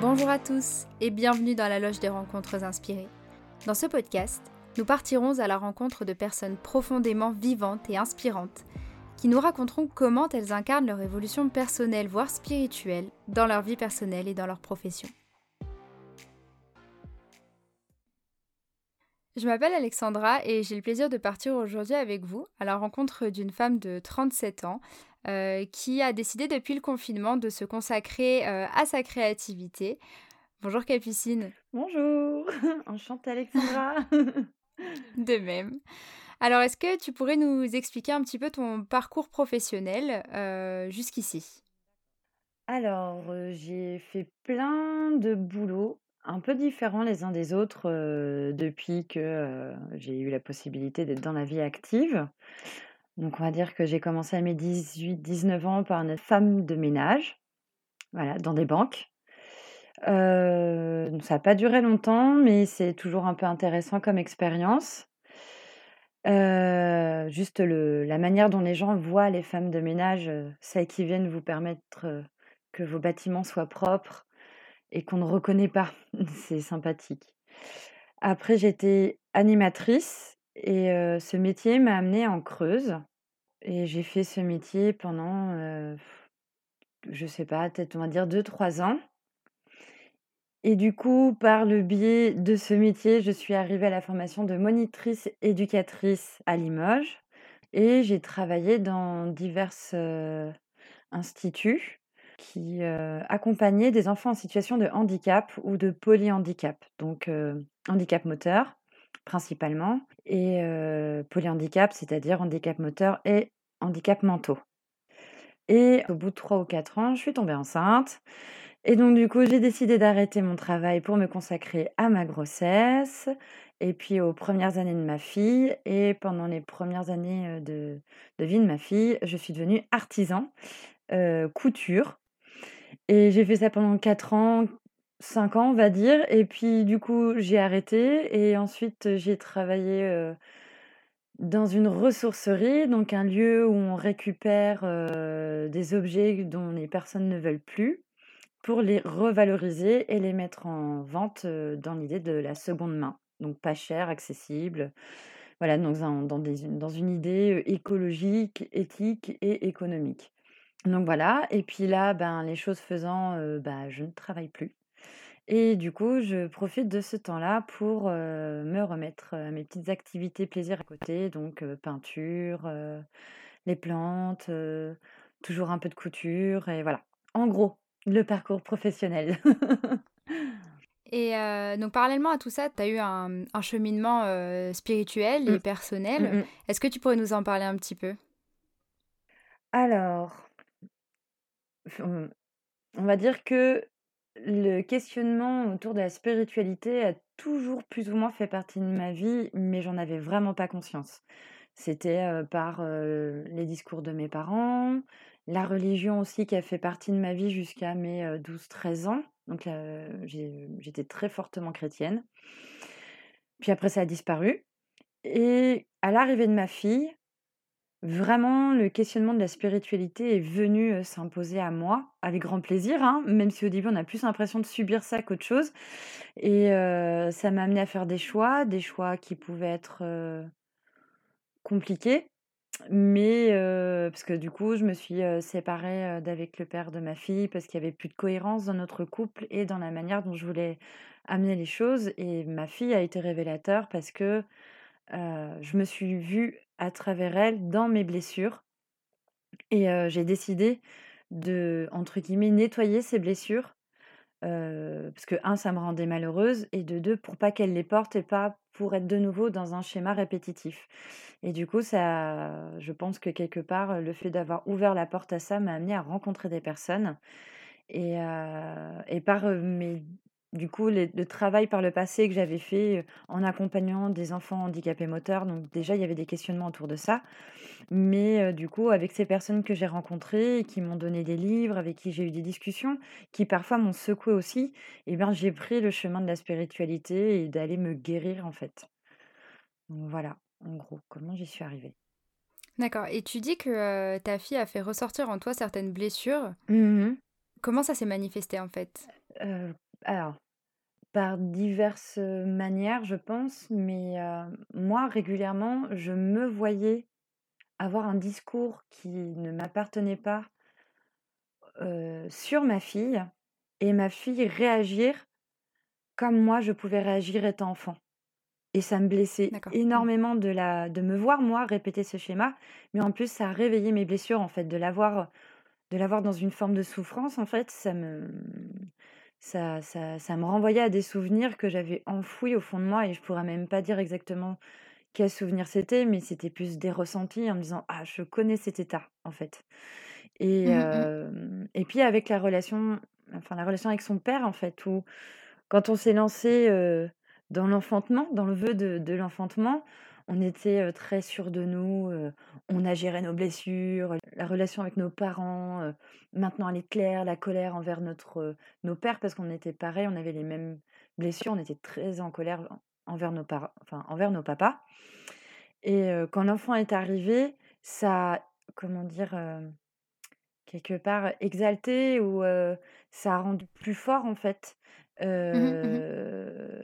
Bonjour à tous et bienvenue dans la loge des rencontres inspirées. Dans ce podcast, nous partirons à la rencontre de personnes profondément vivantes et inspirantes qui nous raconteront comment elles incarnent leur évolution personnelle, voire spirituelle, dans leur vie personnelle et dans leur profession. Je m'appelle Alexandra et j'ai le plaisir de partir aujourd'hui avec vous à la rencontre d'une femme de 37 ans euh, qui a décidé depuis le confinement de se consacrer euh, à sa créativité. Bonjour Capucine. Bonjour, enchantée Alexandra. de même. Alors, est-ce que tu pourrais nous expliquer un petit peu ton parcours professionnel euh, jusqu'ici? Alors, j'ai fait plein de boulots un peu différents les uns des autres depuis que j'ai eu la possibilité d'être dans la vie active. Donc on va dire que j'ai commencé à mes 18-19 ans par une femme de ménage, voilà, dans des banques. ça n'a pas duré longtemps, mais c'est toujours un peu intéressant comme expérience. juste la manière dont les gens voient les femmes de ménage, celles qui viennent vous permettre que vos bâtiments soient propres et qu'on ne reconnaît pas. C'est sympathique. Après, j'étais animatrice et ce métier m'a amenée en Creuse et j'ai fait ce métier pendant, je sais pas, peut-être on va dire 2-3 ans et du coup, par le biais de ce métier, je suis arrivée à la formation de monitrice éducatrice à Limoges et j'ai travaillé dans divers, instituts qui, accompagnaient des enfants en situation de handicap ou de polyhandicap, donc handicap moteur principalement et polyhandicap, c'est-à-dire handicap moteur et handicap mentaux. Et au bout de 3 ou 4 ans, je suis tombée enceinte et donc du coup, j'ai décidé d'arrêter mon travail pour me consacrer à ma grossesse et puis aux premières années de ma fille et pendant les premières années, de vie de ma fille, je suis devenue artisan, couture et j'ai fait ça pendant 4 ans, 5 ans, on va dire et puis du coup, j'ai arrêté et ensuite, j'ai travaillé, dans une ressourcerie, donc un lieu où on récupère, des objets dont les personnes ne veulent plus, pour les revaloriser et les mettre en vente, dans l'idée de la seconde main. Donc pas cher, accessible, voilà, donc dans une idée, écologique, éthique et économique. Donc voilà et puis là, ben, les choses faisant, bah, je ne travaille plus. Et du coup, je profite de ce temps-là pour, me remettre à mes petites activités plaisir à côté, donc peinture, les plantes, toujours un peu de couture et voilà. En gros, le parcours professionnel. Et donc parallèlement à tout ça, tu as eu un cheminement, spirituel et mmh. personnel. Mmh Est-ce que tu pourrais nous en parler un petit peu? Alors on va dire que le questionnement autour de la spiritualité a toujours plus ou moins fait partie de ma vie, mais j'en avais vraiment pas conscience. C'était, par, les discours de mes parents, la religion aussi qui a fait partie de ma vie jusqu'à mes, 12-13 ans. Donc j'étais très fortement chrétienne. Puis après ça a disparu et à l'arrivée de ma fille Vraiment, le questionnement de la spiritualité est venu, s'imposer à moi, avec grand plaisir, hein, même si au début on a plus l'impression de subir ça qu'autre chose. Et ça m'a amené à faire des choix, des choix qui pouvaient être, compliqués, mais parce que du coup je me suis, séparée, d'avec le père de ma fille parce qu'il y avait plus de cohérence dans notre couple et dans la manière dont je voulais amener les choses. Et ma fille a été révélateur parce que, je me suis vue à travers elle dans mes blessures et j'ai décidé de, entre guillemets, «nettoyer» ces blessures, parce que un ça me rendait malheureuse et de deux pour pas qu'elle les porte et pas pour être de nouveau dans un schéma répétitif. Et du coup ça je pense que quelque part, le fait d'avoir ouvert la porte à ça m'a amené à rencontrer des personnes et et par, mes du coup, le travail par le passé que j'avais fait, en accompagnant des enfants handicapés moteurs, donc déjà il y avait des questionnements autour de ça. Mais, du coup, avec ces personnes que j'ai rencontrées qui m'ont donné des livres, avec qui j'ai eu des discussions, qui parfois m'ont secoué aussi et ben, j'ai pris le chemin de la spiritualité et d'aller me guérir, en fait. Donc voilà, en gros, comment j'y suis arrivée. D'accord et tu dis que, ta fille a fait ressortir en toi certaines blessures. Mmh Comment ça s'est manifesté, en fait? Alors, par diverses, manières, je pense, mais moi, régulièrement, je me voyais avoir un discours qui ne m'appartenait pas, sur ma fille et ma fille réagir comme moi je pouvais réagir étant enfant et ça me blessait. Mmh. énormément de la de me voir moi répéter ce schéma, mais en plus ça a réveillé mes blessures en fait, de l'avoir, de l'avoir dans une forme de souffrance en fait, ça me ça ça ça me renvoyait à des souvenirs que j'avais enfouis au fond de moi et je pourrais même pas dire exactement quels souvenirs c'était, mais c'était plus des ressentis en me disant: «Ah je connais cet état en fait» et Mmh et puis avec la relation enfin la relation avec son père en fait où quand on s'est lancé, dans l'enfantement, dans le vœu de de l'enfantement, on était, très sûrs de nous, on a géré nos blessures, la relation avec nos parents, maintenant elle est claire, la colère envers nos pères parce qu'on était pareils, on avait les mêmes blessures, on était très en colère en envers nos envers nos papas et quand l'enfant est arrivé, ça comment dire? Quelque part exalté ou ça a rendu plus fort en fait, Mmh mh. Mmh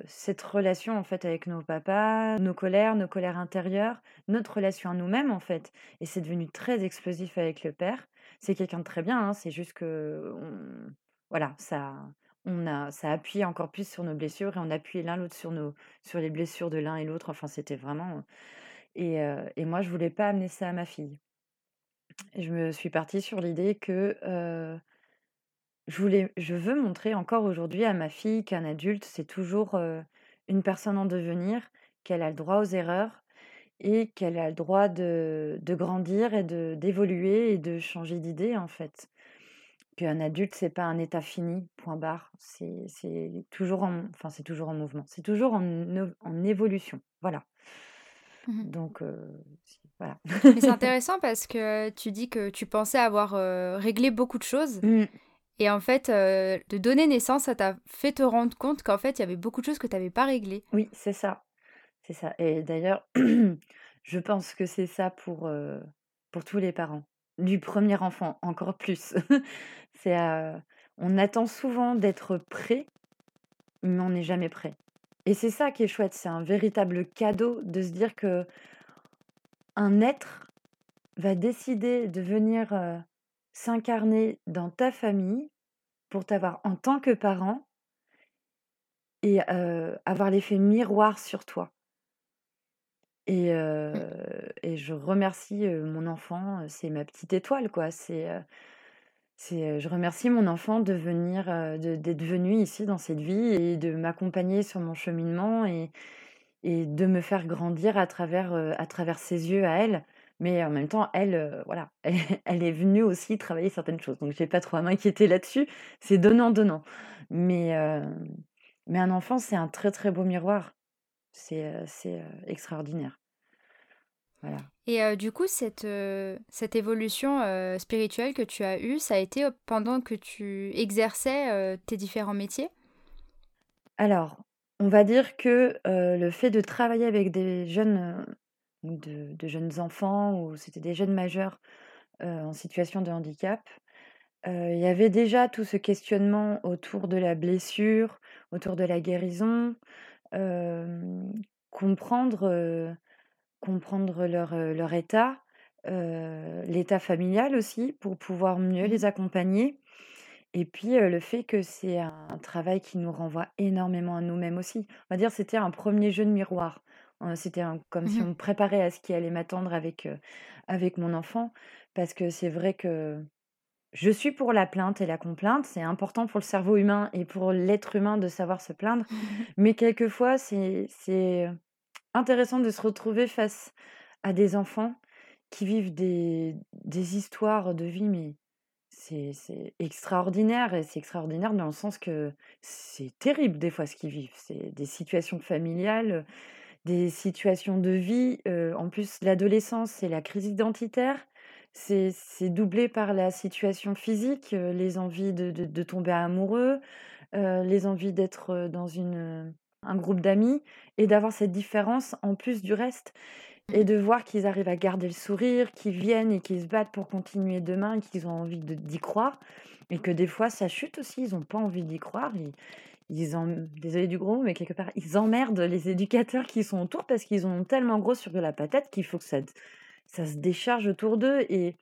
cette relation en fait avec nos papas, nos colères, nos colères intérieures, notre relation à nous-mêmes en fait et c'est devenu très explosif avec le père. C'est quelqu'un de très bien, hein, c'est juste qu'on voilà, ça on a ça a appuyé encore plus sur nos blessures et on a appuyé l'un l'autre sur nos sur les blessures de l'un et l'autre. Enfin, c'était vraiment, et et moi je voulais pas amener ça à ma fille. Je me suis partie sur l'idée que, je voulais je veux montrer encore aujourd'hui à ma fille qu'un adulte, c'est toujours, une personne en devenir, qu'elle a le droit aux erreurs et qu'elle a le droit de de grandir et de d'évoluer et de changer d'idée, en fait. Qu'un adulte, c'est pas un état fini, point barre. C'est c'est toujours en enfin, c'est toujours en mouvement, c'est toujours en évolution, voilà. Mmh Donc voilà. Mais c'est intéressant parce que tu dis que tu pensais avoir, réglé beaucoup de choses Mmh. Et en fait, heu, de donner naissance, ça t'a fait te rendre compte qu'en fait, il y avait beaucoup de choses que tu avais pas réglées. Oui, c'est ça. C'est ça et d'ailleurs, je pense que c'est ça pour, heu, pour tous les parents. Du premier enfant, encore plus. C'est, heu, on attend souvent d'être prêt, mais on n'est jamais prêt et c'est ça qui est chouette, c'est un véritable cadeau de se dire qu'un être va décider de venir, s'incarner dans ta famille pour t'avoir en tant que parent et avoir l'effet miroir sur toi. Et Mmh. et je remercie, mon enfant, c'est ma petite étoile, quoi. C'est, c'est, je remercie mon enfant de venir, de d'être venu ici dans cette vie et de m'accompagner sur mon cheminement et et de me faire grandir à travers, à travers ses yeux à elle. Mais en même temps, elle, heu, voilà, elle elle est venue aussi travailler certaines choses, donc j'ai pas trop à m'inquiéter là-dessus. C'est donnant-donnant. Mais hem, mais un enfant, c'est un très, très beau miroir. C'est, c'est, heu, extraordinaire. Voilà. Et du coup, cette, cette évolution, spirituelle que tu as eue, ça a été, pendant que tu exerçais, tes différents métiers? Alors, on va dire que, le fait de travailler avec des jeunes, de de jeunes enfants ou c'était des jeunes majeurs, en situation de handicap, il y avait déjà tout ce questionnement autour de la blessure, autour de la guérison, comprendre, comprendre leur, leur état, l'état familial aussi pour pouvoir mieux Mmh les accompagner et puis, le fait que c'est un travail qui nous renvoie énormément à nous-mêmes aussi. On va dire, c'était un premier jeu de miroir. Heu, c'était comme si Mmh on me préparait à ce qui allait m'attendre avec, avec mon enfant. Parce que c'est vrai que je suis pour la plainte et la complainte. C'est important pour le cerveau humain et pour l'être humain de savoir se plaindre. Mais quelquefois, c'est intéressant de se retrouver face à des enfants qui vivent des des histoires de vie, mais c'est c'est extraordinaire et c'est extraordinaire dans le sens que c'est terrible des fois ce qu'ils vivent. C'est des situations familiales, des situations de vie, en plus l'adolescence, c'est la crise identitaire. C'est doublé par la situation physique, les envies de de de tomber amoureux, les envies d'être, dans une, un groupe d'amis et d'avoir cette différence en plus du reste et de voir qu'ils arrivent à garder le sourire, qu'ils viennent et qu'ils se battent pour continuer demain, qu'ils ont envie d'y croire et que des fois ça chute aussi, ils n'ont pas envie d'y croire. Ils en, désolé du gros, mais quelque part, ils emmerdent les éducateurs qui sont autour parce qu'ils ont tellement gros sur la patate qu'il faut que ça, ça se décharge autour d'eux et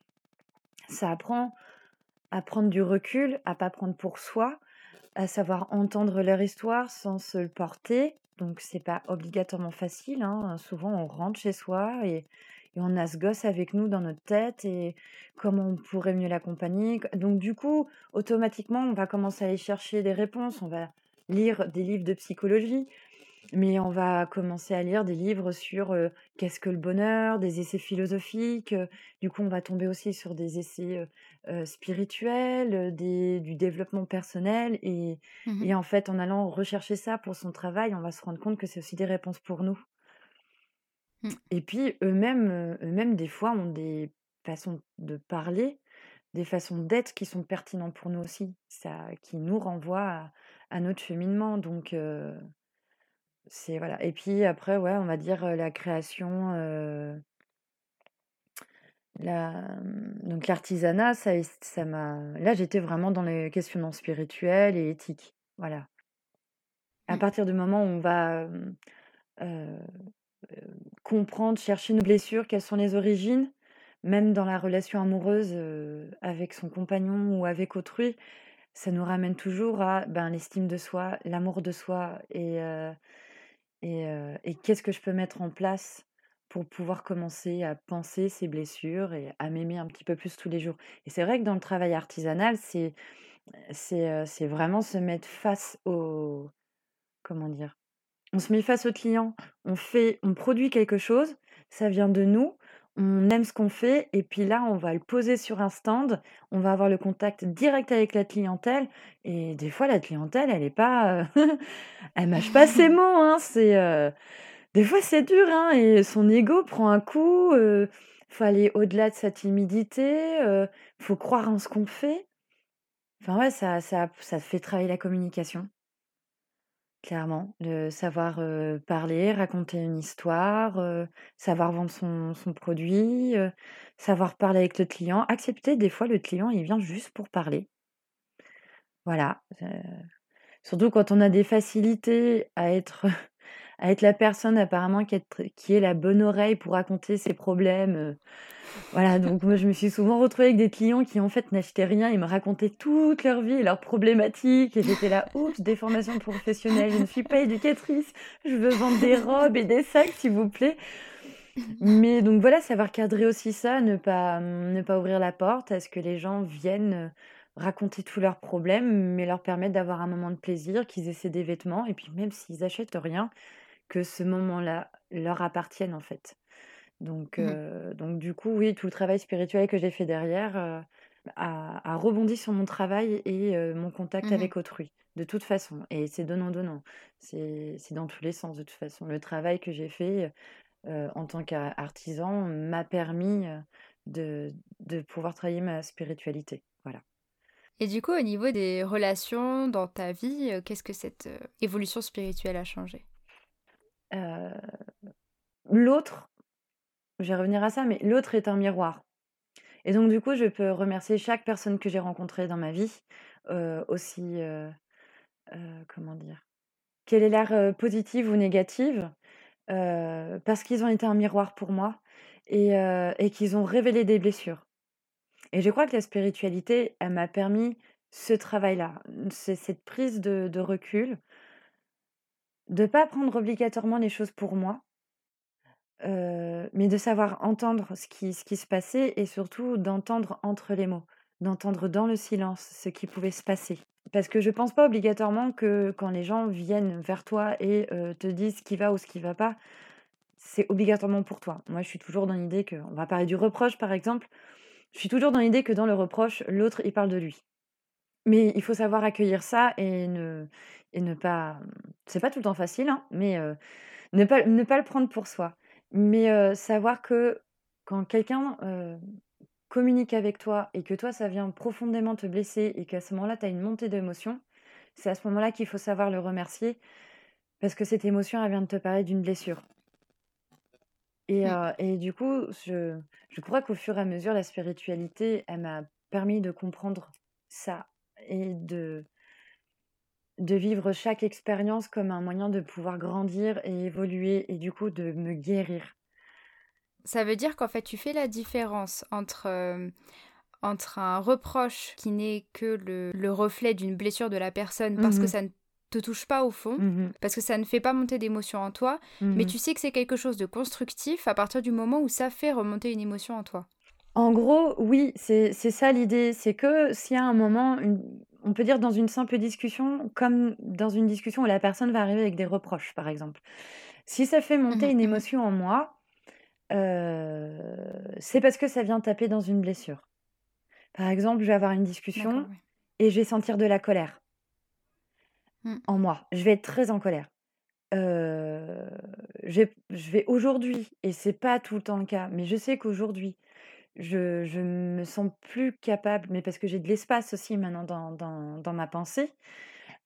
ça apprend à prendre du recul, à pas prendre pour soi, à savoir entendre leur histoire sans se le porter. Donc c'est pas obligatoirement facile. Hein. Souvent on rentre chez soi et, et, on a ce gosse avec nous dans notre tête et comment on pourrait mieux l'accompagner. Donc du coup, automatiquement, on va commencer à aller chercher des réponses. On va lire des livres de psychologie, mais on va commencer à lire des livres sur qu'est-ce que le bonheur, des essais philosophiques. du coup, on va tomber aussi sur des essais spirituels, des, du développement personnel. Et, Mmh et en fait, en allant rechercher ça pour son travail, on va se rendre compte que c'est aussi des réponses pour nous. Mmh. Et puis, eux-mêmes, eux-mêmes, des fois, ont des façons de parler, des façons d'être qui sont pertinentes pour nous aussi, ça, qui nous renvoient à, à notre cheminement. Donc, c'est voilà. Et puis après, ouais, on va dire la création, la, mmh, donc l'artisanat, ça, ça m'a. Là, j'étais vraiment dans les questionnements spirituels et éthiques. Voilà. À Mmh. partir du moment où on va comprendre, chercher nos blessures, quelles sont les origines, même dans la relation amoureuse avec son compagnon ou avec autrui, ça nous ramène toujours à ben, l'estime de soi, l'amour de soi et, et, et qu'est-ce que je peux mettre en place pour pouvoir commencer à penser ces blessures et à m'aimer un petit peu plus tous les jours? Et c'est vrai que dans le travail artisanal, c'est c'est c'est vraiment se mettre face au comment dire? On se met face au client, on fait on produit quelque chose, ça vient de nous, on aime ce qu'on fait et puis là, on va le poser sur un stand, on va avoir le contact direct avec la clientèle et des fois la clientèle, elle est pas, elle mâche pas ses mots, hein, c'est, des fois c'est dur, hein et son ego prend un coup, il faut aller au-delà de sa timidité, il faut croire en ce qu'on fait. Enfin ouais, ça ça ça fait travailler la communication. Clairement, de savoir, parler, raconter une histoire, savoir vendre son son produit, savoir parler avec le client, accepter des fois le client, il vient juste pour parler. Voilà, surtout quand on a des facilités à être à être la personne apparemment qui est qui est la bonne oreille pour raconter ses problèmes, voilà, donc moi, je me suis souvent retrouvée avec des clients qui, en fait, n'achetaient rien. Ils me racontaient toute leur vie leurs problématiques. Et j'étais là, oups, des formations professionnelles. Je ne suis pas éducatrice. Je veux vendre des robes et des sacs, s'il vous plaît. Mais donc voilà, savoir cadrer aussi ça, ne pas, ne pas ouvrir la porte à ce que les gens viennent raconter tous leurs problèmes, mais leur permettre d'avoir un moment de plaisir, qu'ils essaient des vêtements. Et puis même s'ils achètent rien, que ce moment-là leur appartienne, en fait. Donc, Mmh donc du coup, oui, tout le travail spirituel que j'ai fait derrière a, a rebondi sur mon travail et mon contact Mmh avec autrui, de toute façon. Et c'est donnant-donnant. C'est c'est dans tous les sens, de toute façon. Le travail que j'ai fait en tant qu'artisan m'a permis de, de pouvoir travailler ma spiritualité. Voilà. Et du coup, au niveau des relations dans ta vie, qu'est-ce que cette évolution spirituelle a changé? L'autre, je vais revenir à ça, mais l'autre est un miroir. Et donc, du coup, je peux remercier chaque personne que j'ai rencontrée dans ma vie, aussi, comment dire, qu'elle ait l'air positive ou négative, parce qu'ils ont été un miroir pour moi et, qu'ils ont révélé des blessures. Et je crois que la spiritualité, elle m'a permis ce travail-là, cette prise de recul, de pas prendre obligatoirement les choses pour moi, mais de savoir entendre ce qui se passait et surtout d'entendre entre les mots, d'entendre dans le silence ce qui pouvait se passer. Parce que je pense pas obligatoirement que quand les gens viennent vers toi et te disent ce qui va ou ce qui va pas, c'est obligatoirement pour toi. Moi, je suis toujours dans l'idée que on va parler du reproche, par exemple. Je suis toujours dans l'idée que dans le reproche, l'autre, il parle de lui. Mais il faut savoir accueillir ça et ne et ne pas, c'est pas tout le temps facile, hein, mais ne pas ne pas le prendre pour soi. Mais savoir que quand quelqu'un, communique avec toi et que toi, ça vient profondément te blesser et qu'à ce moment-là, tu as une montée d'émotions, c'est à ce moment-là qu'il faut savoir le remercier parce que cette émotion, elle vient de te parler d'une blessure. Et, Mmh. et du coup, je, je crois qu'au fur et à mesure, la spiritualité, elle m'a permis de comprendre ça et de, de vivre chaque expérience comme un moyen de pouvoir grandir et évoluer et du coup de me guérir. Ça veut dire qu'en fait, tu fais la différence entre, euh, entre un reproche qui n'est que le, le reflet d'une blessure de la personne parce que Mhm, ça ne te touche pas au fond, mhm, parce que ça ne fait pas monter d'émotion en toi, mais mhm. tu sais que c'est quelque chose de constructif à partir du moment où ça fait remonter une émotion en toi. En gros, oui, c'est ça l'idée. C'est que s'il y a un moment, une- on peut dire dans une simple discussion, comme dans une discussion où la personne va arriver avec des reproches, par exemple. Si ça fait monter Mhm, une mhm. émotion en moi, euh, c'est parce que ça vient taper dans une blessure. Par exemple, je vais avoir une discussion oui. et je vais sentir de la colère Mm. en moi. Je vais être très en colère. Euh, je vais aujourd'hui, et c'est pas tout le temps le cas, mais je sais qu'aujourd'hui, je, me sens plus capable, mais parce que j'ai de l'espace aussi maintenant dans, dans, ma pensée,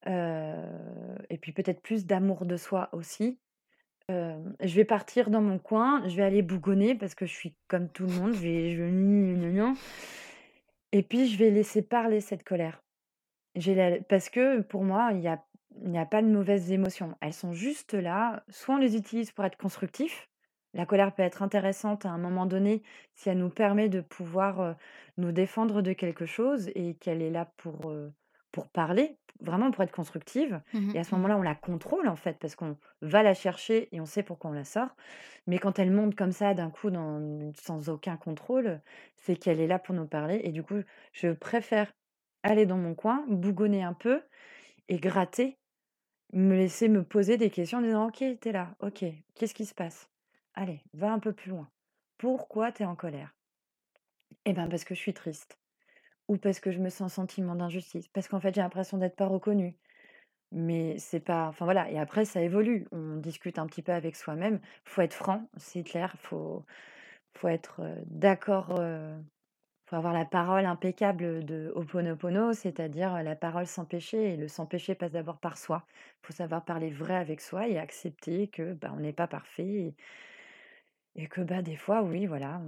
euh, et puis peut-être plus d'amour de soi aussi. Euh, je vais partir dans mon coin, je vais aller bougonner parce que je suis comme tout le monde, je vais, je et puis je vais laisser parler cette colère. Parce que pour moi, il n'y a, a pas de mauvaises émotions. Elles sont juste là. Soit on les utilise pour être constructifs. La colère peut être intéressante à un moment donné si elle nous permet de pouvoir nous défendre de quelque chose et qu'elle est là pour, pour parler, vraiment pour être constructive. Mhm, Et à ce mhm. moment-là, on la contrôle en fait parce qu'on va la chercher et on sait pourquoi on la sort. Mais quand elle monte comme ça d'un coup dans, sans aucun contrôle, c'est qu'elle est là pour nous parler. Et du coup, je préfère aller dans mon coin, bougonner un peu et gratter, me laisser me poser des questions en disant Ok, t'es là, ok, qu'est-ce qui se passe? Allez, va un peu plus loin. Pourquoi t'es en colère? Eh bien, parce que je suis triste. Ou parce que je me sens sentiment d'injustice. Parce qu'en fait, j'ai l'impression d'être pas reconnue. Mais c'est pas. Enfin voilà, et après, ça évolue. On discute un petit peu avec soi-même. Faut être franc, c'est clair. Faut, faut être d'accord. euh, faut avoir la parole impeccable de Ho'oponopono, c'est-à-dire la parole sans péché. Et le sans péché passe d'abord par soi. Il faut savoir parler vrai avec soi et accepter que bah, on n'est pas parfait et que bah, des fois, oui, voilà,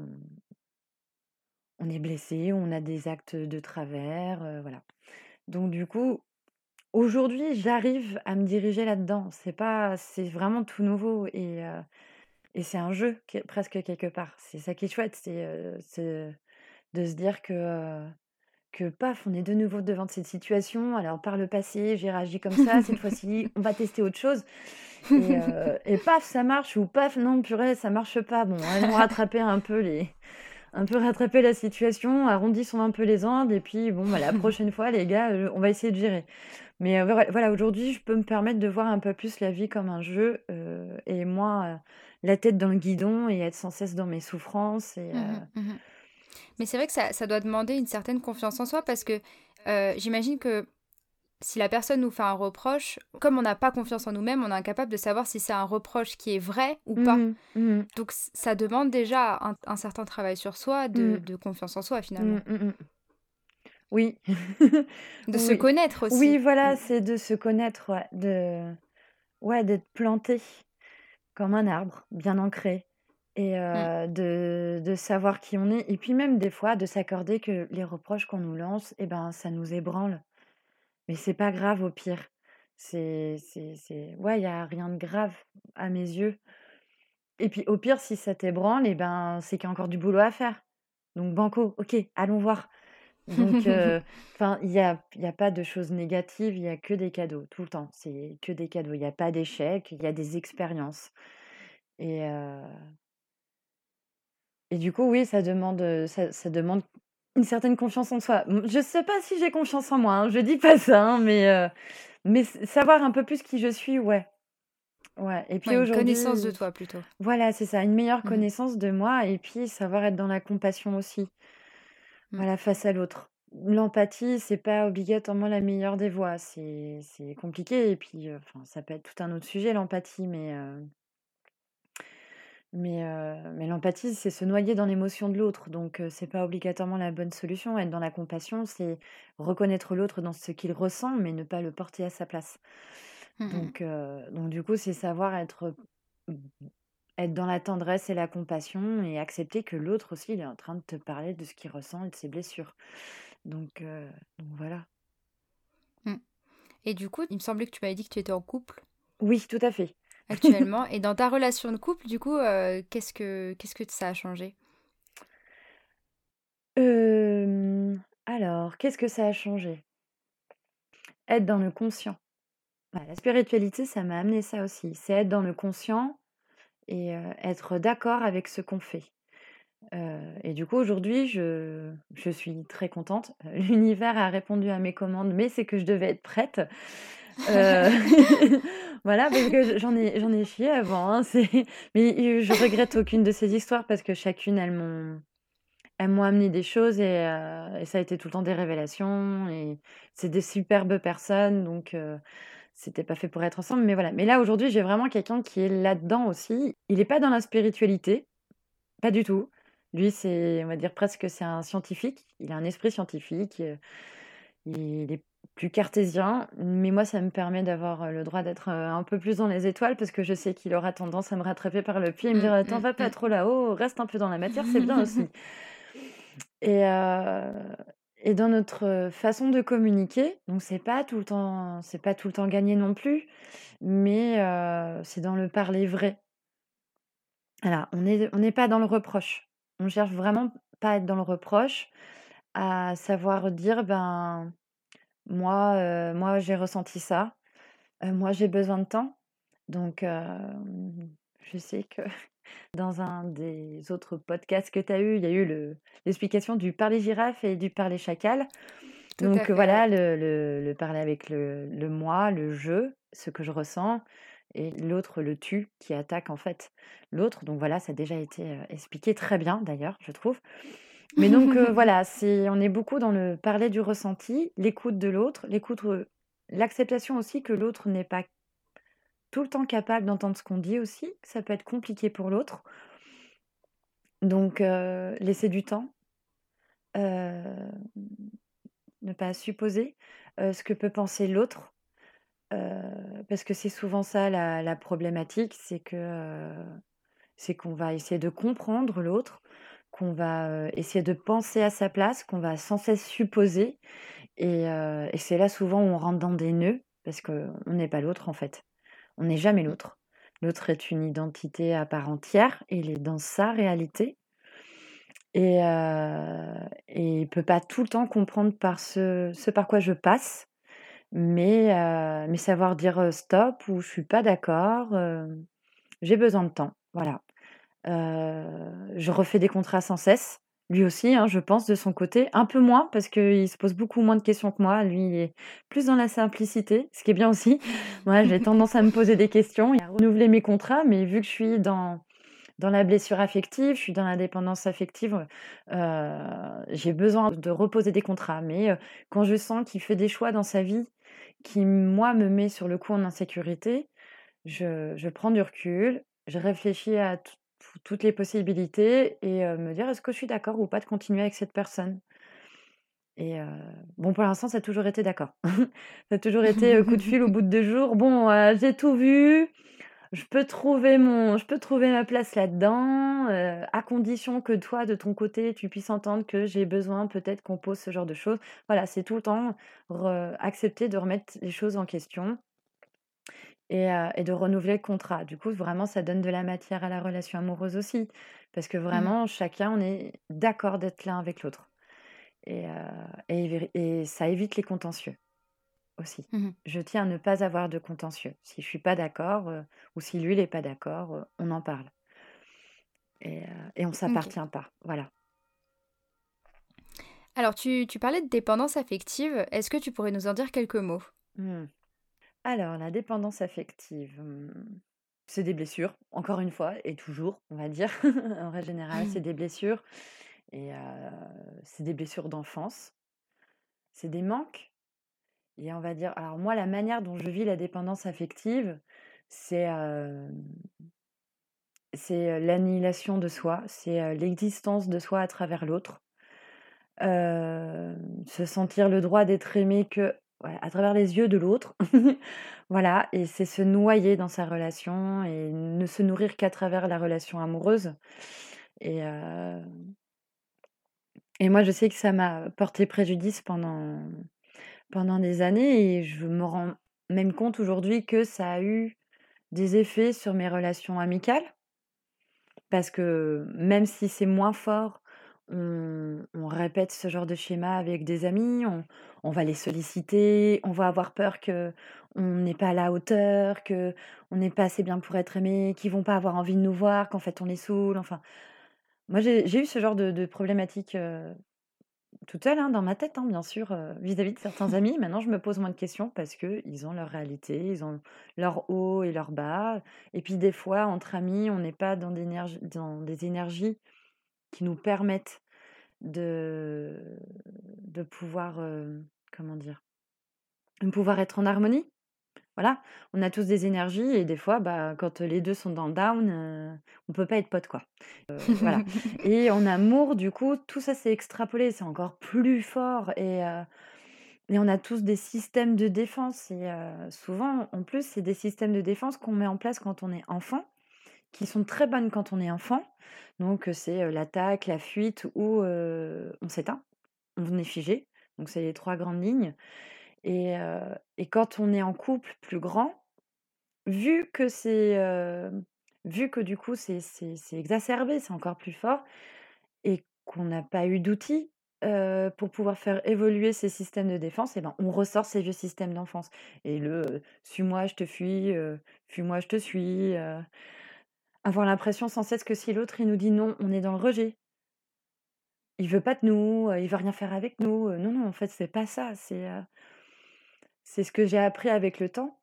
on, est blessé, on a des actes de travers, euh, voilà. Donc du coup, aujourd'hui, j'arrive à me diriger là-dedans. C'est pas, c'est vraiment tout nouveau et, euh, et c'est un jeu que- presque quelque part. C'est ça qui est chouette, c'est euh, de se dire que que paf, on est de nouveau devant cette situation. Alors par le passé, j'ai réagi comme ça. Cette fois-ci, on va tester autre chose. Et, euh, et paf, ça marche ou paf, non, purée, ça marche pas. Bon, allons rattraper un peu les, un peu rattraper la situation, arrondissons un peu les angles et puis bon, bah, la prochaine fois, les gars, euh, on va essayer de gérer. Mais euh, voilà, aujourd'hui, je peux me permettre de voir un peu plus la vie comme un jeu euh, et moi, la tête dans le guidon et être sans cesse dans mes souffrances. Et, Mhm, mhm. Mais c'est vrai que ça, ça doit demander une certaine confiance en soi parce que euh, j'imagine que si la personne nous fait un reproche, comme on n'a pas confiance en nous-mêmes, on est incapable de savoir si c'est un reproche qui est vrai ou pas. mhm, mhm, Donc ça demande déjà un, un certain travail sur soi, de, de confiance en soi finalement. Oui. De se connaître aussi. Oui, voilà, c'est de se connaître, ouais, de ouais, d'être planté comme un arbre, bien ancré, et Mm. euh, de, de savoir qui on est, et puis même des fois de s'accorder que les reproches qu'on nous lance, eh ben, ça nous ébranle. Mais c'est pas grave au pire. C'est, c'est, c'est... Ouais, il n'y a rien de grave à mes yeux. Et puis au pire, si ça t'ébranle, eh ben, c'est qu'il y a encore du boulot à faire. Donc banco, ok, allons voir. Donc, euh, il n'y a, y a pas de choses négatives, il y a que des cadeaux, tout le temps. C'est que des cadeaux. Il n'y a pas d'échecs, il y a des expériences. Et, euh, et du coup, oui, ça demande, euh, ça, ça demande une certaine confiance en soi. Je sais pas si j'ai confiance en moi, hein, je dis pas ça, hein, mais, euh, mais savoir un peu plus qui je suis, ouais. Ouais. Et puis Ouais, une connaissance de aujourd'hui, toi plutôt. voilà, c'est ça, une meilleure Mhm, connaissance de moi et puis savoir être dans la compassion aussi. mm. Voilà, face à l'autre. L'empathie, c'est pas obligatoirement la meilleure des voies. C'est c'est compliqué. Et puis, euh, ça peut être tout un autre sujet, l'empathie. Mais, euh, mais, euh, mais l'empathie, c'est se noyer dans l'émotion de l'autre. Donc, euh, c'est pas obligatoirement la bonne solution. Être dans la compassion, c'est reconnaître l'autre dans ce qu'il ressent, mais ne pas le porter à sa place. Mmh donc, donc du coup, c'est savoir être, être dans la tendresse et la compassion et accepter que l'autre aussi, il est en train de te parler de ce qu'il ressent et de ses blessures. Donc, donc voilà. Mmh. Et du coup, il me semblait que tu m'avais dit que tu étais en couple Oui, tout à fait. Actuellement. Et dans ta relation de couple, du coup, qu'est-ce que qu'est-ce que ça a changé? Alors, qu'est-ce que ça a changé? Être dans le conscient. la spiritualité, ça m'a amené ça aussi. C'est être dans le conscient et être d'accord avec ce qu'on fait. et du coup, aujourd'hui, je, je suis très contente. L'univers a répondu à mes commandes, mais c'est que je devais être prête. voilà, parce que j'en ai, j'en ai chié avant. Hein, mais je regrette aucune de ces histoires parce que chacune, elles m'ont, amené des choses et, ça a été tout le temps des révélations. Et c'est des superbes personnes, donc c'était pas fait pour être ensemble. Mais voilà. Mais là, aujourd'hui, j'ai vraiment quelqu'un qui est là-dedans aussi. Il n'est pas dans la spiritualité, pas du tout. Lui, c'est, on va dire presque, c'est un scientifique. Il a un esprit scientifique. Il est plus cartésien, mais moi, ça me permet d'avoir le droit d'être un peu plus dans les étoiles parce que je sais qu'il aura tendance à me rattraper par le pied et me dire mmh, Attends, mmh, va pas trop là-haut, reste un peu dans la matière, c'est bien aussi. Et, et dans notre façon de communiquer, donc c'est pas tout le temps, c'est pas tout le temps gagné non plus, mais c'est dans le parler vrai. Voilà, on n'est on n'est pas dans le reproche. On cherche vraiment pas à être dans le reproche, à savoir dire ben moi, moi j'ai ressenti ça, moi j'ai besoin de temps, donc je sais que dans un des autres podcasts que tu as eu, il y a eu l'explication du parler girafe et du parler chacal. Donc voilà, le, parler avec le, moi, le je, ce que je ressens, et l'autre, le tu, qui attaque en fait l'autre. Donc voilà, ça a déjà été expliqué très bien d'ailleurs, je trouve. Mais donc voilà, c'est, on est beaucoup dans le parler du ressenti, l'écoute de l'autre, l'écoute, l'acceptation aussi que l'autre n'est pas tout le temps capable d'entendre ce qu'on dit aussi, ça peut être compliqué pour l'autre. Donc, laisser du temps, ne pas supposer ce que peut penser l'autre, parce que c'est souvent ça la, problématique, c'est que c'est qu'on va essayer de comprendre l'autre, qu'on va essayer de penser à sa place, qu'on va sans cesse supposer, et, et c'est là souvent où on rentre dans des nœuds, parce qu'on n'est pas l'autre en fait. On n'est jamais l'autre. L'autre est une identité à part entière, il est dans sa réalité. Et, euh, et il peut pas tout le temps comprendre par ce, ce par quoi je passe, mais, euh, mais savoir dire stop ou je suis pas d'accord, j'ai besoin de temps. Voilà. Je refais des contrats sans cesse. Lui aussi, hein, je pense, de son côté, un peu moins, parce qu'il se pose beaucoup moins de questions que moi. Lui, il est plus dans la simplicité, ce qui est bien aussi. Moi, j'ai tendance à me poser des questions et à renouveler mes contrats, mais vu que je suis dans, dans la blessure affective, je suis dans la dépendance affective, euh, j'ai besoin de reposer des contrats. Mais euh, quand je sens qu'il fait des choix dans sa vie qui, moi, me met sur le coup en insécurité, je, je prends du recul, je réfléchis à tout toutes les possibilités et me dire est-ce que je suis d'accord ou pas de continuer avec cette personne? Et bon, pour l'instant, ça a toujours été d'accord. ça a toujours été coup de fil au bout de deux jours. Bon, j'ai tout vu. Je peux trouver mon, je peux trouver ma place là-dedans, à condition que toi, de ton côté, tu puisses entendre que j'ai besoin peut-être qu'on pose ce genre de choses. Voilà, c'est tout le temps accepter de remettre les choses en question et, de renouveler le contrat. Du coup, vraiment, ça donne de la matière à la relation amoureuse aussi. Parce que mmh. vraiment, chacun, on est d'accord d'être l'un avec l'autre. Et, et, ça évite les contentieux aussi. Mmh je tiens à ne pas avoir de contentieux. Si je suis pas d'accord, ou si lui, il n'est pas d'accord, on en parle. Et, et on s'appartient pas. Voilà. Alors, tu, tu, parlais de dépendance affective. Est-ce que tu pourrais nous en dire quelques mots? Mmh. Alors, la dépendance affective, mmh, c'est des blessures, encore une fois, et toujours, on va dire. En règle générale, c'est des blessures et c'est des blessures d'enfance. C'est des manques et on va dire alors moi, la manière dont je vis la dépendance affective, c'est, c'est, l'annihilation de soi, c'est, l'existence de soi à travers l'autre. se sentir le droit d'être aimé que à travers les yeux de l'autre. Voilà et c'est se noyer dans sa relation et ne se nourrir qu'à travers la relation amoureuse et et moi, je sais que ça m'a porté préjudice pendant pendant des années et je me rends même compte aujourd'hui que ça a eu des effets sur mes relations amicales. Parce que même si c'est moins fort, on répète ce genre de schéma avec des amis, on on va les solliciter, on va avoir peur qu'on n'est pas à la hauteur, qu'on n'est pas assez bien pour être aimé, qu'ils vont pas avoir envie de nous voir, qu'en fait on les saoule, enfin moi, j'ai eu ce genre de de problématique, heu, toute seule, hein, dans ma tête, hein, bien sûr, heu, vis-à-vis de certains amis. Maintenant, je me pose moins de questions parce qu'ils ont leur réalité, ils ont leur haut et leur bas. Et puis, des fois, entre amis, on n'est pas dans des énergies qui nous permettent de de pouvoir, heu, comment dire? De pouvoir être en harmonie. Voilà, on a tous des énergies et des fois, bah, quand les 2 sont dans le down, heu, on peut pas être potes, quoi. Heu, voilà et en amour, du coup, tout ça s'est extrapolé, c'est encore plus fort et heu et on a tous des systèmes de défense et souvent, en plus, c'est des systèmes de défense qu'on met en place quand on est enfant, qui sont très bonnes quand on est enfant. Donc c'est, l'attaque, la fuite ou on s'éteint, on est figé. Donc c'est les 3 grandes lignes et quand on est en couple plus grand, vu que c'est, vu que du coup c'est c'est exacerbé, c'est encore plus fort et qu'on n'a pas eu d'outils, pour pouvoir faire évoluer ces systèmes de défense et ben, on ressort ces vieux systèmes d'enfance et le, «Suis-moi, je te fuis», «Fuis-moi, je te suis», avoir l'impression sans cesse que si l'autre il nous dit: «Non», on est dans le rejet. Il veut pas de nous, heu, il veut rien faire avec nous, heu, non, non, en fait, c'est pas ça, c'est, heu c'est ce que j'ai appris avec le temps.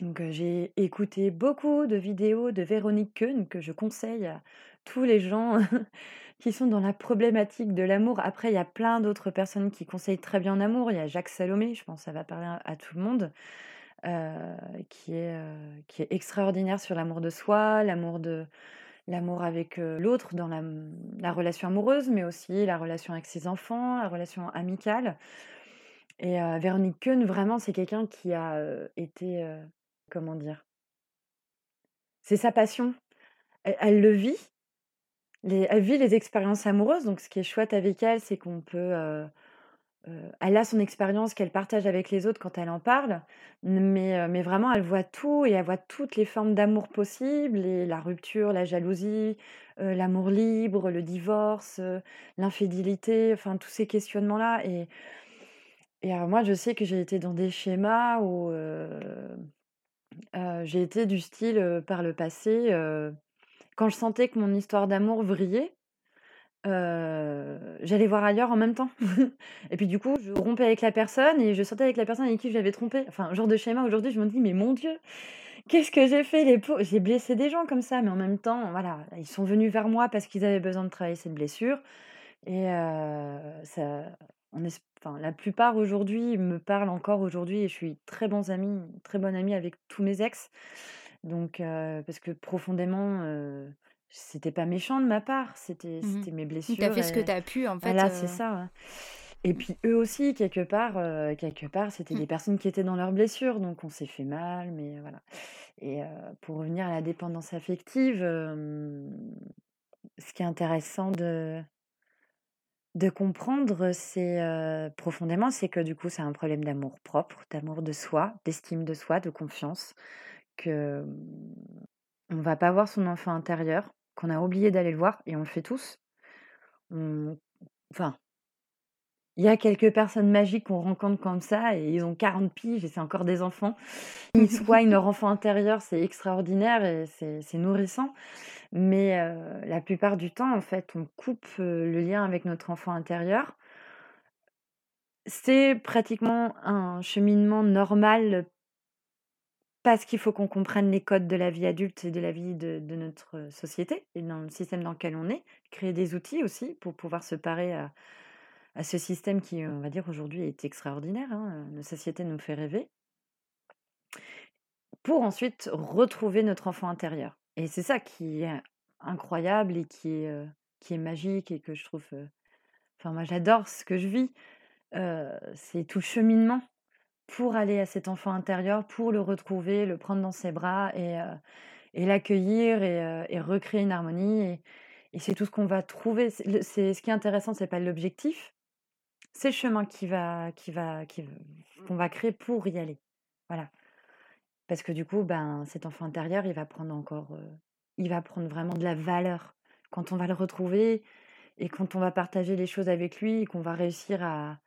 Donc, j'ai écouté beaucoup de vidéos de Véronique Keun, que je conseille à tous les gens qui sont dans la problématique de l'amour. Après, il y a plein d'autres personnes qui conseillent très bien en amour. Il y a Jacques Salomé, je pense ça va parler à tout le monde, heu, qui est, heu, qui est extraordinaire sur l'amour de soi, l'amour de l'amour avec, heu, l'autre dans la, la relation amoureuse, mais aussi la relation avec ses enfants, la relation amicale et Véronique Keun, vraiment, c'est quelqu'un qui a, été, comment dire? C'est sa passion. Elle elle le vit. Elle vit les expériences amoureuses, donc ce qui est chouette avec elle, c'est qu'on peut, elle a son expérience qu'elle partage avec les autres quand elle en parle, mais mais vraiment elle voit tout et elle voit toutes les formes d'amour possibles et la rupture, la jalousie, l'amour libre, le divorce, l'infidélité, enfin tous ces questionnements-là et et moi je sais que j'ai été dans des schémas où, j'ai été du style, par le passé, quand je sentais que mon histoire d'amour vrillait, heu, j'allais voir ailleurs en même temps et puis du coup, je rompais avec la personne et je sortais avec la personne avec qui j'avais trompé. Enfin, genre de schéma aujourd'hui, je me dis: «Mais mon Dieu, qu'est-ce que j'ai fait? Les pauvres?» j'ai blessé des gens comme ça, mais en même temps, voilà, ils sont venus vers moi parce qu'ils avaient besoin de travailler cette blessure et heu, ça enfin, la plupart aujourd'hui me parlent encore aujourd'hui et je suis très bons amis très bonne amie avec tous mes ex. Donc heu, parce que profondément, c'était pas méchant de ma part, c'était Mmh mes mh. Tu as blessures fait ce que et tu as pu, en fait, voilà, c'est heu ça, hein et puis eux aussi quelque part, quelque part, c'était mmh. des personnes qui étaient dans leurs blessures, donc on s'est fait mal, mais voilà et pour revenir à la dépendance affective, ce qui est intéressant de de comprendre, c'est, profondément, c'est que du coup, c'est un problème d'amour-propre, d'amour de soi, d'estime de soi, de confiance, que, mmh, on va pas voir son enfant intérieur, qu'on a oublié d'aller le voir et on le fait tous. On enfin, il y a quelques personnes magiques qu'on rencontre comme ça et ils ont 40 piges et c'est encore des enfants. Ils soignent leur enfant intérieur, c'est extraordinaire et c'est nourrissant. Mais heu, la plupart du temps, en fait, on coupe, heu, le lien avec notre enfant intérieur. C'est pratiquement un cheminement normal parce qu'il faut qu'on comprenne les codes de la vie adulte et de la vie de notre société et dans le système dans lequel on est. Créer des outils aussi pour pouvoir se parer à ce système qui, on va dire aujourd'hui est extraordinaire, hein, notre société nous fait rêver. Pour ensuite retrouver notre enfant intérieur et c'est ça qui est incroyable et qui est, heu, qui est magique et que je trouve, enfin moi j'adore ce que je vis, c'est tout le cheminement pour aller à cet enfant intérieur, pour le retrouver, le prendre dans ses bras et, et l'accueillir et, et recréer une harmonie. Et, c'est tout ce qu'on va trouver. C'est, ce qui est intéressant, c'est pas l'objectif, c'est le chemin qui va, qui va, qui, qu'on va créer pour y aller. Voilà. Parce que du coup, ben, cet enfant intérieur, il va prendre encore, il va prendre vraiment de la valeur quand on va le retrouver et quand on va partager les choses avec lui et qu'on va réussir à,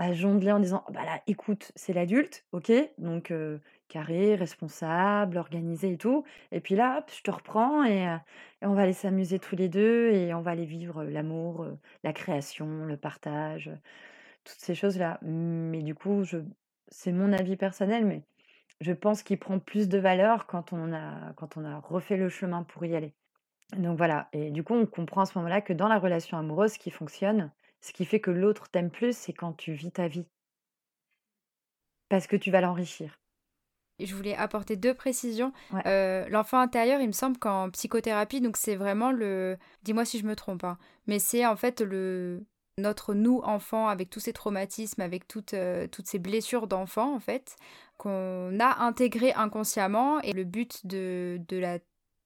à jongler en disant bah là écoute c'est l'adulte ok donc carré responsable organisé et tout et puis là hop, je te reprends et, on va aller s'amuser tous les deux et on va aller vivre l'amour la création le partage toutes ces choses là mais du coup je c'est mon avis personnel mais je pense qu'il prend plus de valeur quand on a quand on a refait le chemin pour y aller. Donc voilà et du coup on comprend à ce moment-là que dans la relation amoureuse qui fonctionne ce qui fait que l'autre t'aime plus, c'est quand tu vis ta vie. Parce que tu vas l'enrichir. Je voulais apporter deux précisions. Euh, l'enfant intérieur, il me semble qu'en psychothérapie, donc c'est vraiment le. Dis-moi si je me trompe, hein, mais c'est en fait le notre nous enfant avec tous ces traumatismes, avec toutes, euh, toutes ces blessures d'enfant en fait, qu'on a intégré inconsciemment et le but de, de la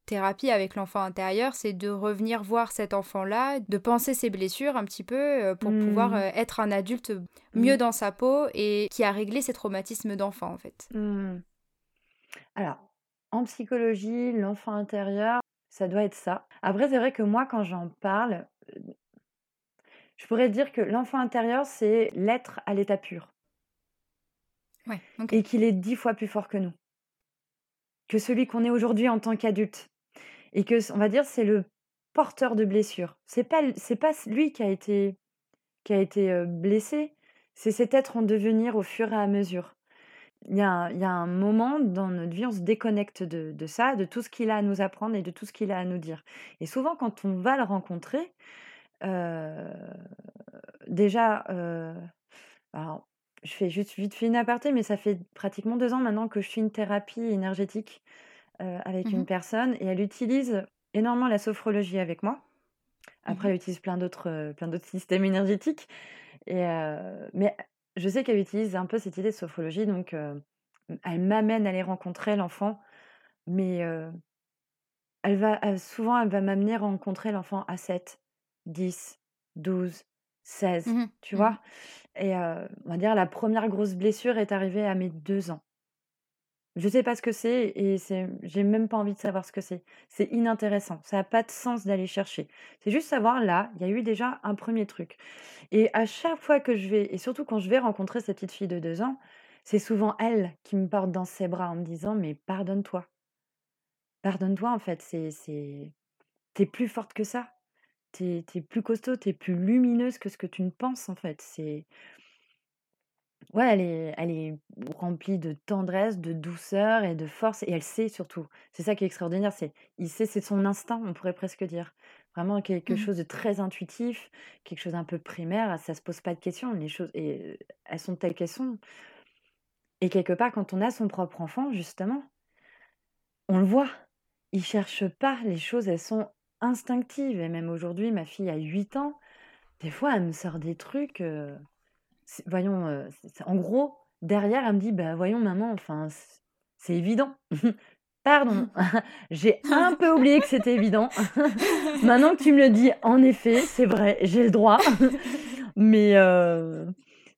thérapie avec l'enfant intérieur, c'est de revenir voir cet enfant-là, de penser ses blessures un petit peu euh, pour pouvoir mmh. euh, être un adulte mieux mmh. dans sa peau et qui a réglé ses traumatismes d'enfant en fait. Mmh. Alors, en psychologie, l'enfant intérieur, ça doit être ça. Après, c'est vrai que moi, quand j'en parle, euh, je pourrais dire que l'enfant intérieur, c'est l'être à l'état pur. Ouais, Et qu'il est dix fois plus fort que nous. Que celui qu'on est aujourd'hui en tant qu'adulte et que on va dire c'est le porteur de blessures. C'est pas c'est pas lui qui a été qui a été blessé, c'est cet être en devenir au fur et à mesure. Il y, a, il y a un moment dans notre vie, on se déconnecte de, de ça, de tout ce qu'il a à nous apprendre et de tout ce qu'il a à nous dire. Et souvent, quand on va le rencontrer, déjà, alors, je fais juste vite fait une aparté, mais ça fait pratiquement deux ans maintenant que je suis une thérapie énergétique euh, avec mmh une personne et elle utilise énormément la sophrologie avec moi. Après, mmh elle utilise plein d'autres euh, plein d'autres systèmes énergétiques. Et, euh, mais je sais qu'elle utilise un peu cette idée de sophrologie, donc elle m'amène à aller rencontrer l'enfant, mais elle va, souvent, elle va m'amener à rencontrer l'enfant à 7, 10, 12, 16, tu vois? Et on va dire, la première grosse blessure est arrivée à mes deux ans. Je sais pas ce que c'est et c'est j'ai même pas envie de savoir ce que c'est. C'est inintéressant, ça a pas de sens d'aller chercher. C'est juste savoir là, il y a eu déjà un premier truc et à chaque fois que je vais et surtout quand je vais rencontrer cette petite fille de deux ans, c'est souvent elle qui me porte dans ses bras en me disant: «Mais pardonne-toi. Pardonne-toi en fait, c'est c'est tu plus forte que ça. Tu es plus costaud, tu es plus lumineuse que ce que tu ne penses en fait. C'est Ouais, elle est elle est remplie de tendresse, de douceur et de force et elle sait surtout. C'est ça qui est extraordinaire, c'est il sait, c'est son instinct, on pourrait presque dire. Vraiment quelque mmh. chose de très intuitif, quelque chose d'un peu primaire, ça se pose pas de questions, les choses et elles sont telles qu'elles sont. Et quelque part, quand on a son propre enfant, justement, on le voit. Il cherche pas les choses, elles sont instinctives et même aujourd'hui, ma fille a 8 ans, des fois, elle me sort des trucs, voyons, en gros, derrière, elle me dit, bah voyons, maman, enfin, c'est évident. Pardon, j'ai un peu oublié que c'était évident. Maintenant que tu me le dis, en effet, c'est vrai, j'ai le droit. Mais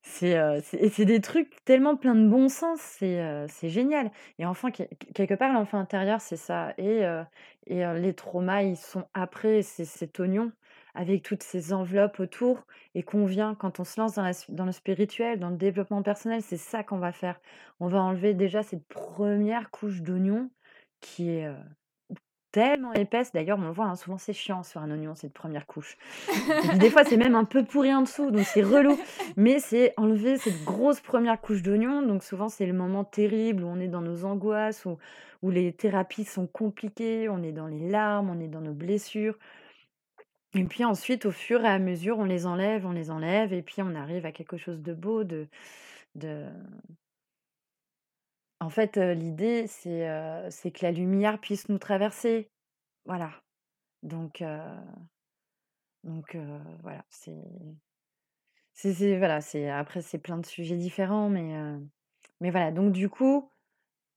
c'est des trucs tellement plein de bon sens, c'est génial. Et enfin, quelque part, l'enfant intérieur, c'est ça. Et, et les traumas, ils sont après, c'est cet oignon avec toutes ces enveloppes autour et qu'on vient, quand on se lance dans, le spirituel, dans le développement personnel, c'est ça qu'on va faire. On va enlever déjà cette première couche d'oignon qui est tellement épaisse. D'ailleurs, on le voit, hein, souvent c'est chiant sur un oignon, cette première couche. des fois, c'est même un peu pourri en dessous, donc c'est relou. Mais c'est enlever cette grosse première couche d'oignon. Donc souvent, c'est le moment terrible où on est dans nos angoisses, où les thérapies sont compliquées, on est dans les larmes, on est dans nos blessures. Et puis ensuite, au fur et à mesure, on les enlève, on les enlève, et puis on arrive à quelque chose de beau, de. En fait, l'idée, c'est que la lumière puisse nous traverser. Voilà. Donc, donc voilà, c'est... voilà. Après, c'est plein de sujets différents, mais Mais voilà, donc du coup,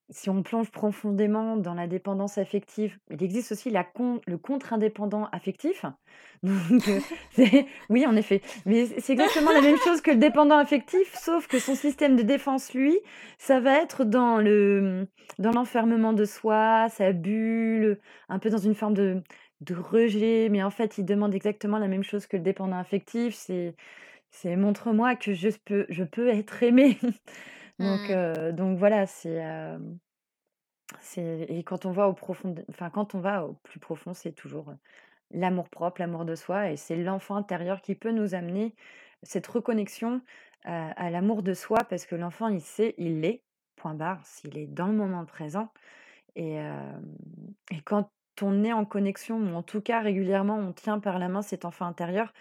si on plonge profondément dans la dépendance affective, il existe aussi la con le contre-indépendant affectif. Donc, c'est oui, en effet, mais c'est exactement la même chose que le dépendant affectif, sauf que son système de défense, lui, ça va être dans le, dans l'enfermement de soi, sa bulle, un peu dans une forme de de rejet, mais en fait, il demande exactement la même chose que le dépendant affectif, c'est c'est: «Montre-moi que je peux je peux être aimé». Donc Mmh. donc voilà, c'est, et quand on va au profond enfin, quand on va au plus profond, c'est toujours, heu, l'amour-propre, l'amour de soi et c'est l'enfant intérieur qui peut nous amener cette reconnexion à à l'amour de soi parce que l'enfant, il sait, il l'est, point barre, s'il est dans le moment présent et et quand on est en connexion ou en tout cas régulièrement, on tient par la main cet enfant intérieur,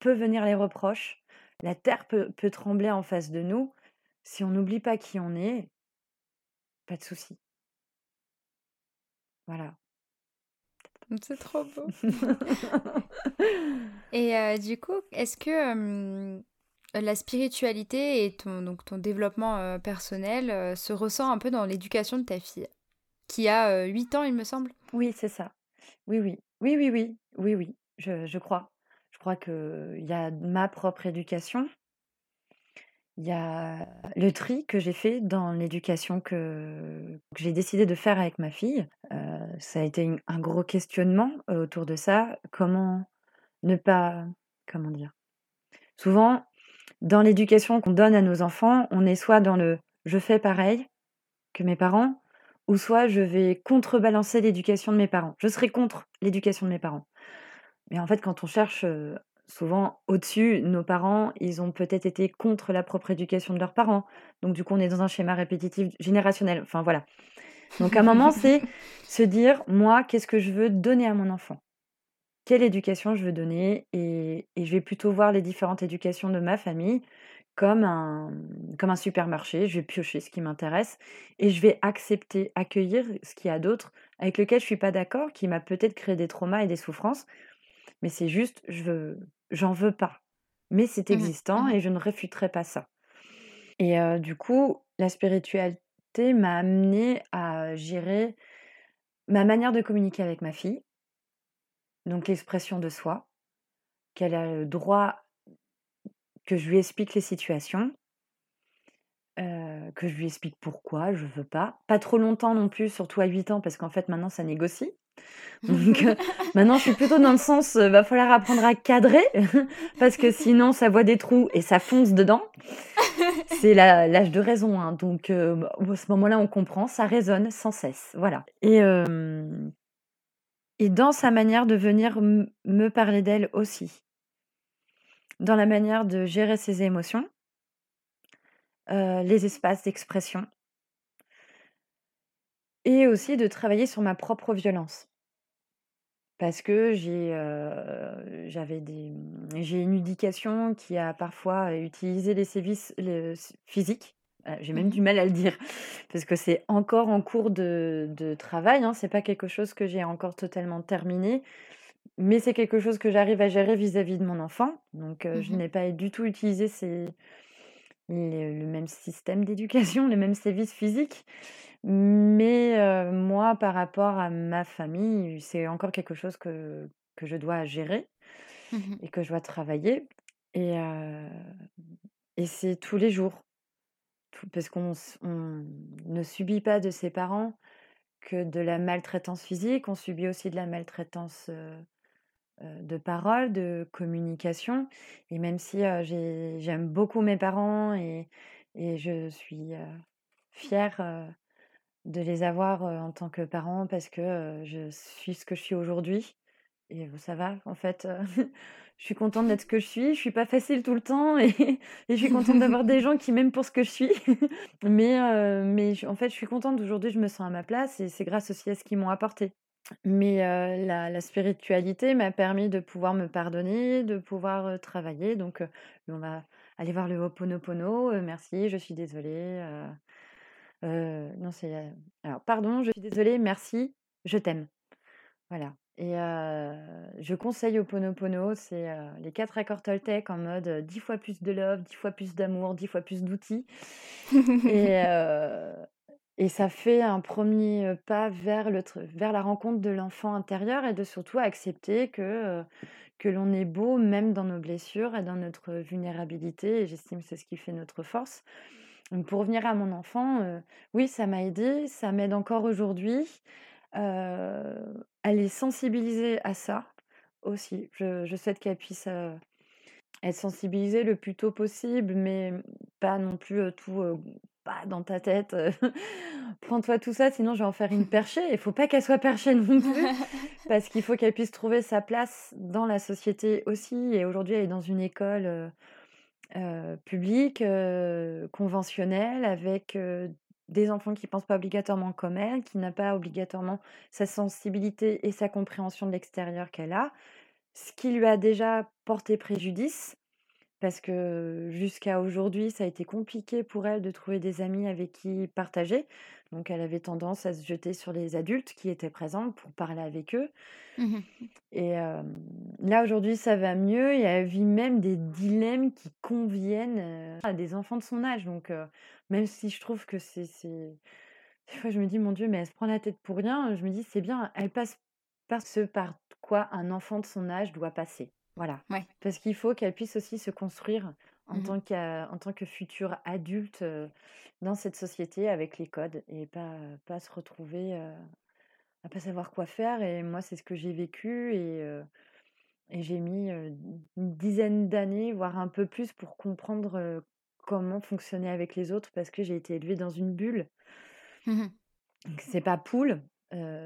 peut venir les reproches, la terre peut peut trembler en face de nous. Si on n'oublie pas qui on est pas de souci. Voilà. Mmh, c'est trop beau. Et heu, du coup, est-ce que, la spiritualité et ton donc ton développement, personnel, se ressent un peu dans l'éducation de ta fille? Qui a, heu, 8 ans, il me semble? Oui, c'est ça. Oui, oui. Oui, oui, oui. Oui, oui, je je crois. Je crois qu'il y a ma propre éducation il y a le tri que j'ai fait dans l'éducation que j'ai décidé de faire avec ma fille. Heu, ça a été un gros questionnement, heu, autour de ça. Comment ne pas comment dire? Souvent, dans l'éducation qu'on donne à nos enfants, on est soit dans le: «Je fais pareil que mes parents» ou soit je vais contrebalancer l'éducation de mes parents. Je serai contre l'éducation de mes parents. Mais en fait, quand on cherche, heu, souvent au-dessus, nos parents, ils ont peut-être été contre la propre éducation de leurs parents. Donc du coup, on est dans un schéma répétitif générationnel. Enfin voilà. Donc à un moment, c'est se dire: «Moi, qu'est-ce que je veux donner à mon enfant? Quelle éducation je veux donner?» et et je vais plutôt voir les différentes éducations de ma famille comme un comme un supermarché. Je vais piocher ce qui m'intéresse et je vais accepter, accueillir ce qu'il y a d'autre avec lequel je suis pas d'accord, qui m'a peut-être créé des traumas et des souffrances. Mais c'est juste, je veux j'en veux pas. Mais c'est Mmh mh. Mmh existant mh. et je ne réfuterai pas ça. Et du coup, la spiritualité m'a amenée à gérer ma manière de communiquer avec ma fille donc l'expression de soi, qu'elle a le droit que je lui explique les situations que je lui explique pourquoi je veux pas. Pas trop longtemps non plus, surtout à 8 ans, parce qu'en fait, maintenant, ça négocie. Donc heu, maintenant, je suis plutôt dans le sens, heu, va falloir apprendre à cadrer parce que sinon ça voit des trous et ça fonce dedans. C'est l'âge de raison, hein, donc heu, bah, à ce moment-là, on comprend, ça résonne sans cesse, voilà. Et dans sa manière de venir me parler d'elle aussi. Dans la manière de gérer ses émotions les espaces d'expression et aussi de travailler sur ma propre violence. Parce que j'ai, mmh, j'ai une éducation qui a parfois utilisé les sévices physiques. Heu, j'ai Mmh même du mal à le dire parce que c'est encore en cours de de travail, hein. C'est pas quelque chose que j'ai encore totalement terminé, mais c'est quelque chose que j'arrive à gérer vis-à-vis de mon enfant. Donc heu, Mmh je mh. n'ai pas du tout utilisé ces les le même système d'éducation, les mêmes sévices physiques. Mais moi, par rapport à ma famille, c'est encore quelque chose que que je dois gérer Mmh mh. et que je dois travailler et et c'est tous les jours. Tout parce qu'on ne subit pas de ses parents que de la maltraitance physique, on subit aussi de la maltraitance, de parole, de communication et même si, j'aime beaucoup mes parents et et je suis, fière, de les avoir, en tant que parents parce que, je suis ce que je suis aujourd'hui et ça va en fait, je suis contente d'être ce que je suis. Je suis pas facile tout le temps et et je suis contente d'avoir des gens qui m'aiment pour ce que je suis. Mais mais en fait, je suis contente d'aujourd'hui, je me sens à ma place et c'est grâce aussi à ce qu'ils m'ont apporté. Mais la la spiritualité m'a permis de pouvoir me pardonner, de pouvoir, travailler donc on va aller voir le Ho'oponopono, «Merci, je suis désolée, heu» non, c'est, heu, alors: «Pardon, je suis désolée, merci, je t'aime». Voilà. Et je conseille Oponopono, c'est les quatre accords Toltec en mode 10 fois plus de love, 10 fois plus d'amour, 10 fois plus d'outils. et, et ça fait un premier pas vers, le, vers la rencontre de l'enfant intérieur et de surtout accepter que, que l'on est beau même dans nos blessures et dans notre vulnérabilité. Et j'estime que c'est ce qui fait notre force. Donc pour revenir à mon enfant, oui, ça m'a aidé, ça m'aide encore aujourd'hui. elle est sensibilisée à ça aussi. Je, je souhaite qu'elle puisse être sensibilisée le plus tôt possible, mais pas non plus tout pas dans ta tête. Prends-toi tout ça, sinon je vais en faire une perchée. Il faut pas qu'elle soit perchée non plus, parce qu'il faut qu'elle puisse trouver sa place dans la société aussi. Et aujourd'hui, elle est dans une école publique, conventionnelle, avec des enfants qui ne pensent pas obligatoirement comme elle, qui n'a pas obligatoirement sa sensibilité et sa compréhension de l'extérieur qu'elle a, ce qui lui a déjà porté préjudice, parce que jusqu'à aujourd'hui, ça a été compliqué pour elle de trouver des amis avec qui partager. Donc elle avait tendance à se jeter sur les adultes qui étaient présents pour parler avec eux. Mmh et là, aujourd'hui, ça va mieux et elle vit même des dilemmes qui conviennent à des enfants de son âge. Donc même si je trouve que c'est... Des fois, je me dis, mon Dieu, mais elle se prend la tête pour rien. Je me dis, c'est bien, elle passe par ce par quoi un enfant de son âge doit passer. Voilà. Parce qu'il faut qu'elle puisse aussi se construire en, mmh tant, en tant que future adulte dans cette société avec les codes et pas, pas se retrouver à pas savoir quoi faire. Et moi, c'est ce que j'ai vécu et, et j'ai mis une dizaine d'années, voire un peu plus, pour comprendre comment fonctionner avec les autres parce que j'ai été élevée dans une bulle. Mmh c'est pas poule,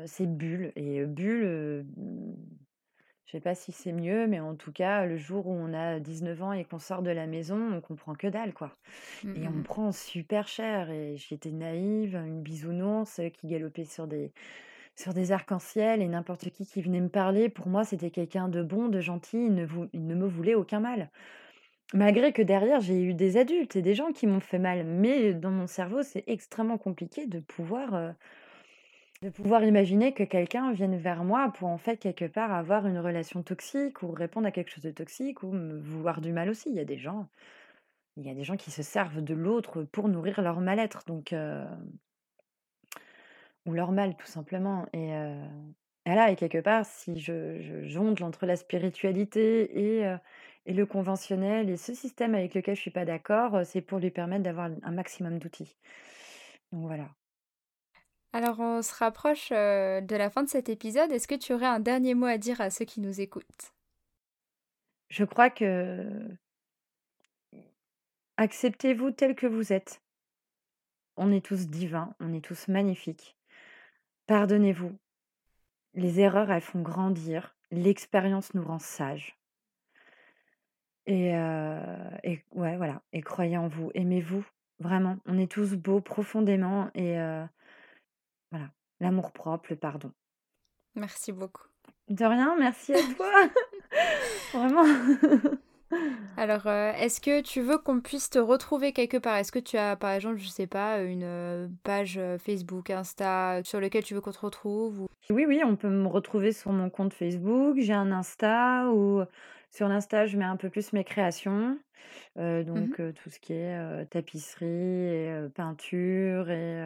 c'est bulle. Et bulle, je sais pas si c'est mieux, mais en tout cas, le jour où on a 19 ans et qu'on sort de la maison, on comprend que dalle, quoi. Mmh, et on prend super cher. Et j'étais naïve, une bisounours qui galopait sur des, sur des arcs-en-ciel et n'importe qui qui venait me parler, pour moi, c'était quelqu'un de bon, de gentil, il ne, il ne me voulait aucun mal. Malgré que derrière, j'ai eu des adultes et des gens qui m'ont fait mal. Mais dans mon cerveau, c'est extrêmement compliqué de pouvoir de pouvoir imaginer que quelqu'un vienne vers moi pour en fait quelque part avoir une relation toxique ou répondre à quelque chose de toxique ou me vouloir du mal aussi. Il y a des gens, il y a des gens qui se servent de l'autre pour nourrir leur mal-être, donc ou leur mal tout simplement. Et, là, et quelque part, si je, jongle entre la spiritualité et, et le conventionnel et ce système avec lequel je suis pas d'accord, c'est pour lui permettre d'avoir un maximum d'outils. Donc voilà. Alors on se rapproche de la fin de cet épisode. Est-ce que tu aurais un dernier mot à dire à ceux qui nous écoutent? Je crois que acceptez-vous tel que vous êtes. On est tous divins, on est tous magnifiques. Pardonnez-vous. Les erreurs, elles font grandir. L'expérience nous rend sages. Et, et ouais, voilà. Et croyez en vous. Aimez-vous. Vraiment. On est tous beaux profondément. Et voilà, l'amour propre, le pardon. Merci beaucoup. De rien, merci à toi. Vraiment. Alors, euh, est-ce que tu veux qu'on puisse te retrouver quelque part? Est-ce que tu as, par exemple, je sais pas, une euh, page euh, Facebook, Insta, sur lequel tu veux qu'on te retrouve Oui, oui, on peut me retrouver sur mon compte Facebook. J'ai un Insta où sur l'Insta, je mets un peu plus mes créations. Mmh donc, tout ce qui est tapisserie et peinture et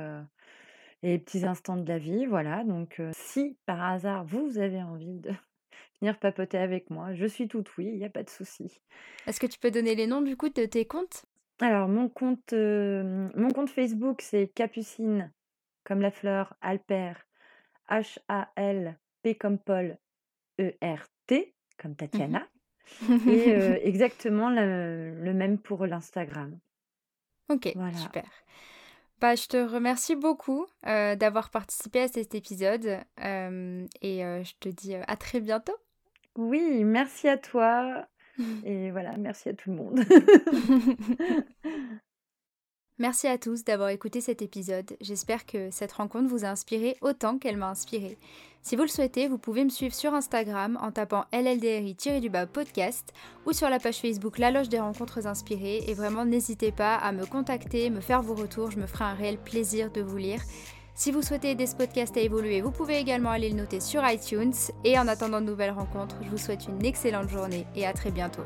et petits instants de la vie, voilà. Donc, si par hasard vous avez envie de venir papoter avec moi, je suis toute oui, il n'y a pas de souci. Est-ce que tu peux donner les noms du coup de tes comptes? Alors, mon compte, mon compte Facebook, c'est Capucine, comme la fleur, Alper, H-A-L-P comme Paul, E-R-T, comme Tatiana. Mmh et exactement le, même pour l'Instagram. Ok, super. Bah, je te remercie beaucoup euh, d'avoir participé à cet épisode euh, et euh, je te dis à très bientôt. Oui, merci à toi et voilà, merci à tout le monde. merci à tous d'avoir écouté cet épisode. J'espère que cette rencontre vous a inspiré autant qu'elle m'a inspiré. Si vous le souhaitez, vous pouvez me suivre sur Instagram en tapant LLDRI-du-bas podcast ou sur la page Facebook La Loge des Rencontres Inspirées. Et vraiment, n'hésitez pas à me contacter, me faire vos retours, je me ferai un réel plaisir de vous lire. Si vous souhaitez aider ce podcast à évoluer, vous pouvez également aller le noter sur iTunes. Et en attendant de nouvelles rencontres, je vous souhaite une excellente journée et à très bientôt.